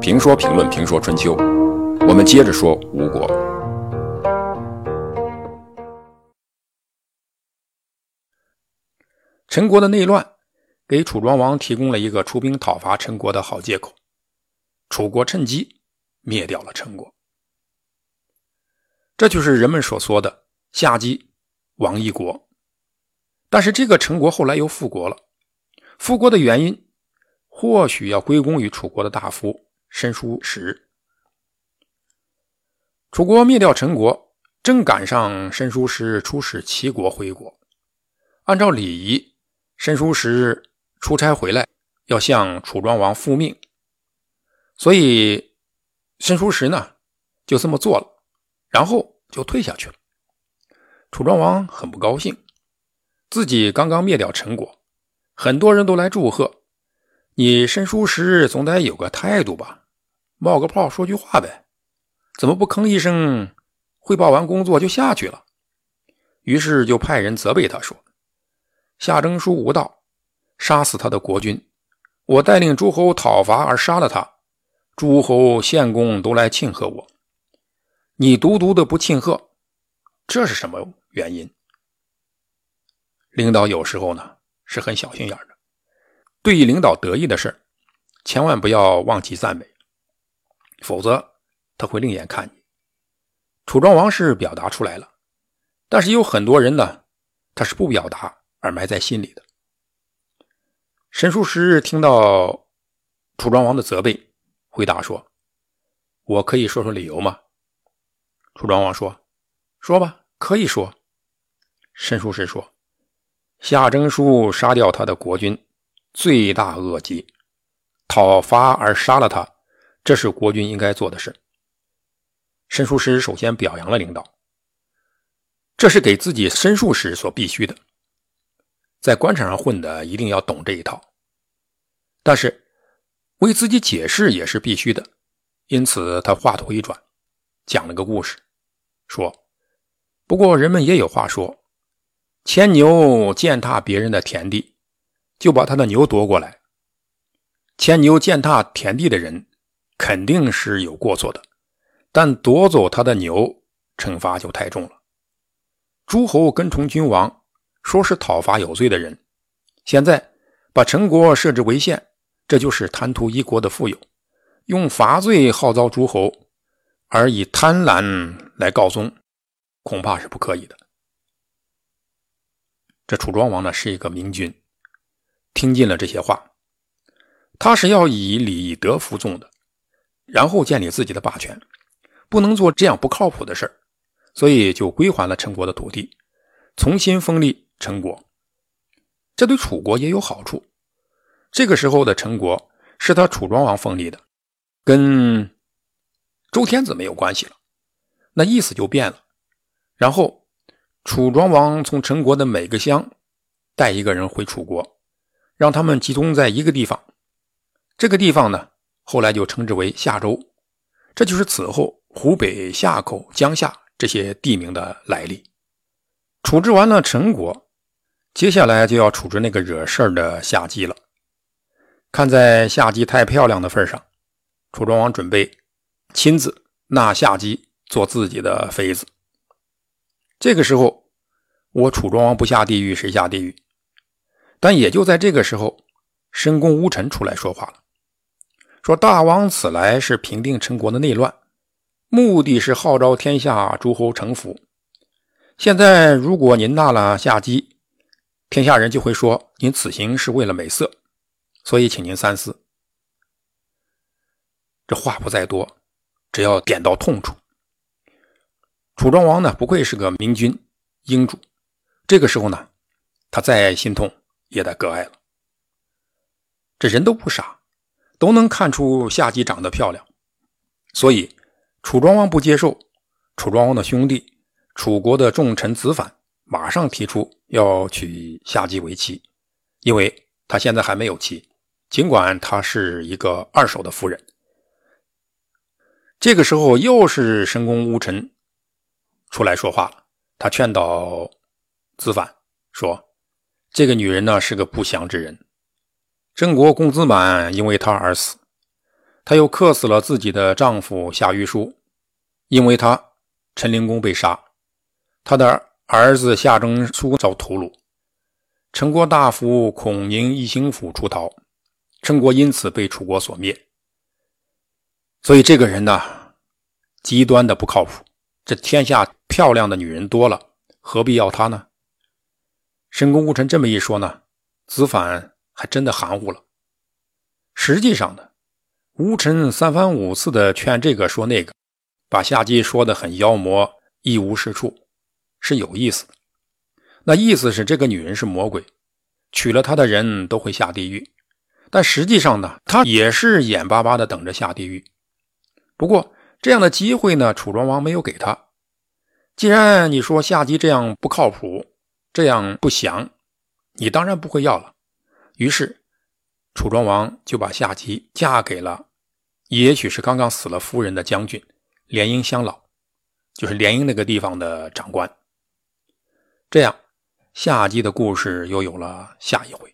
评说评论评说春秋，我们接着说吴国。陈国的内乱给楚庄王提供了一个出兵讨伐陈国的好借口，楚国趁机灭掉了陈国。这就是人们所说的夏姬亡一国。但是这个陈国后来又复国了，复国的原因或许要归功于楚国的大夫。申叔时，楚国灭掉陈国，正赶上申叔时出使齐国回国。按照礼仪，申叔时出差回来要向楚庄王复命，所以申叔时呢就这么做了，然后就退下去了。楚庄王很不高兴，自己刚刚灭掉陈国，很多人都来祝贺，你申叔时总得有个态度吧。冒个泡说句话呗，怎么不吭一声，汇报完工作就下去了？于是就派人责备他说：“夏征舒无道，杀死他的国君。我带领诸侯讨伐而杀了他，诸侯献公都来庆贺我，你独独的不庆贺，这是什么原因？”领导有时候呢是很小心眼的，对于领导得意的事千万不要忘记赞美。否则，他会另眼看你。楚庄王是表达出来了，但是有很多人呢，他是不表达而埋在心里的。申叔时听到楚庄王的责备，回答说：“我可以说说理由吗？”楚庄王说：“说吧，可以说。”申叔时说：“夏征舒杀掉他的国君，罪大恶极，讨伐而杀了他。”这是国君应该做的事。申叔时首先表扬了领导，这是给自己申诉时所必须的。在官场上混的一定要懂这一套，但是为自己解释也是必须的。因此，他话头一转，讲了个故事，说：“不过人们也有话说，牵牛践踏别人的田地，就把他的牛夺过来。牵牛践踏田地的人。”肯定是有过错的，但夺走他的牛，惩罚就太重了。诸侯跟从君王，说是讨伐有罪的人，现在把陈国设置为县，这就是贪图一国的富有，用伐罪号召诸侯，而以贪婪来告宗，恐怕是不可以的。这楚庄王呢是一个明君，听尽了这些话，他是要以礼德服众的。然后建立自己的霸权，不能做这样不靠谱的事所以就归还了陈国的土地，重新封立陈国。这对楚国也有好处。这个时候的陈国是他楚庄王封立的，跟周天子没有关系了，那意思就变了。然后楚庄王从陈国的每个乡带一个人回楚国，让他们集中在一个地方。这个地方呢？后来就称之为夏州，这就是此后湖北夏口、江夏这些地名的来历。处置完了陈国，接下来就要处置那个惹事儿的夏姬了。看在夏姬太漂亮的份上，楚庄王准备亲自纳夏姬做自己的妃子。这个时候，我楚庄王不下地狱，谁下地狱？但也就在这个时候，申公乌臣出来说话了。说大王此来是平定陈国的内乱，目的是号召天下诸侯臣服。现在如果您纳了夏姬，天下人就会说您此行是为了美色，所以请您三思。这话不在多，只要点到痛处。楚庄王呢，不愧是个明君英主，这个时候呢，他再心痛也得割爱了。这人都不傻。都能看出夏姬长得漂亮，所以楚庄王不接受。楚庄王的兄弟楚国的重臣子反马上提出要娶夏姬为妻，因为他现在还没有妻，尽管他是一个二手的夫人。这个时候又是申公乌臣出来说话了，他劝导子反说：“这个女人呢是个不祥之人，郑国公子满因为他而死，他又克死了自己的丈夫夏玉书，因为他陈灵公被杀，他的儿子夏征舒遭屠戮，陈国大夫孔宁一行府出逃，陈国因此被楚国所灭。所以这个人呢，极端的不靠谱。这天下漂亮的女人多了，何必要她呢？申公吴臣这么一说呢，子反还真的含糊了。实际上呢，吴臣三番五次的劝这个说那个，把夏姬说的很妖魔，一无是处，是有意思的。那意思是这个女人是魔鬼，娶了她的人都会下地狱。但实际上呢，她也是眼巴巴的等着下地狱。不过这样的机会呢，楚庄王没有给他。既然你说夏姬这样不靠谱。这样不祥，你当然不会要了。于是，楚庄王就把夏姬嫁给了，也许是刚刚死了夫人的将军连营乡老，就是连营那个地方的长官。这样，夏姬的故事又有了下一回。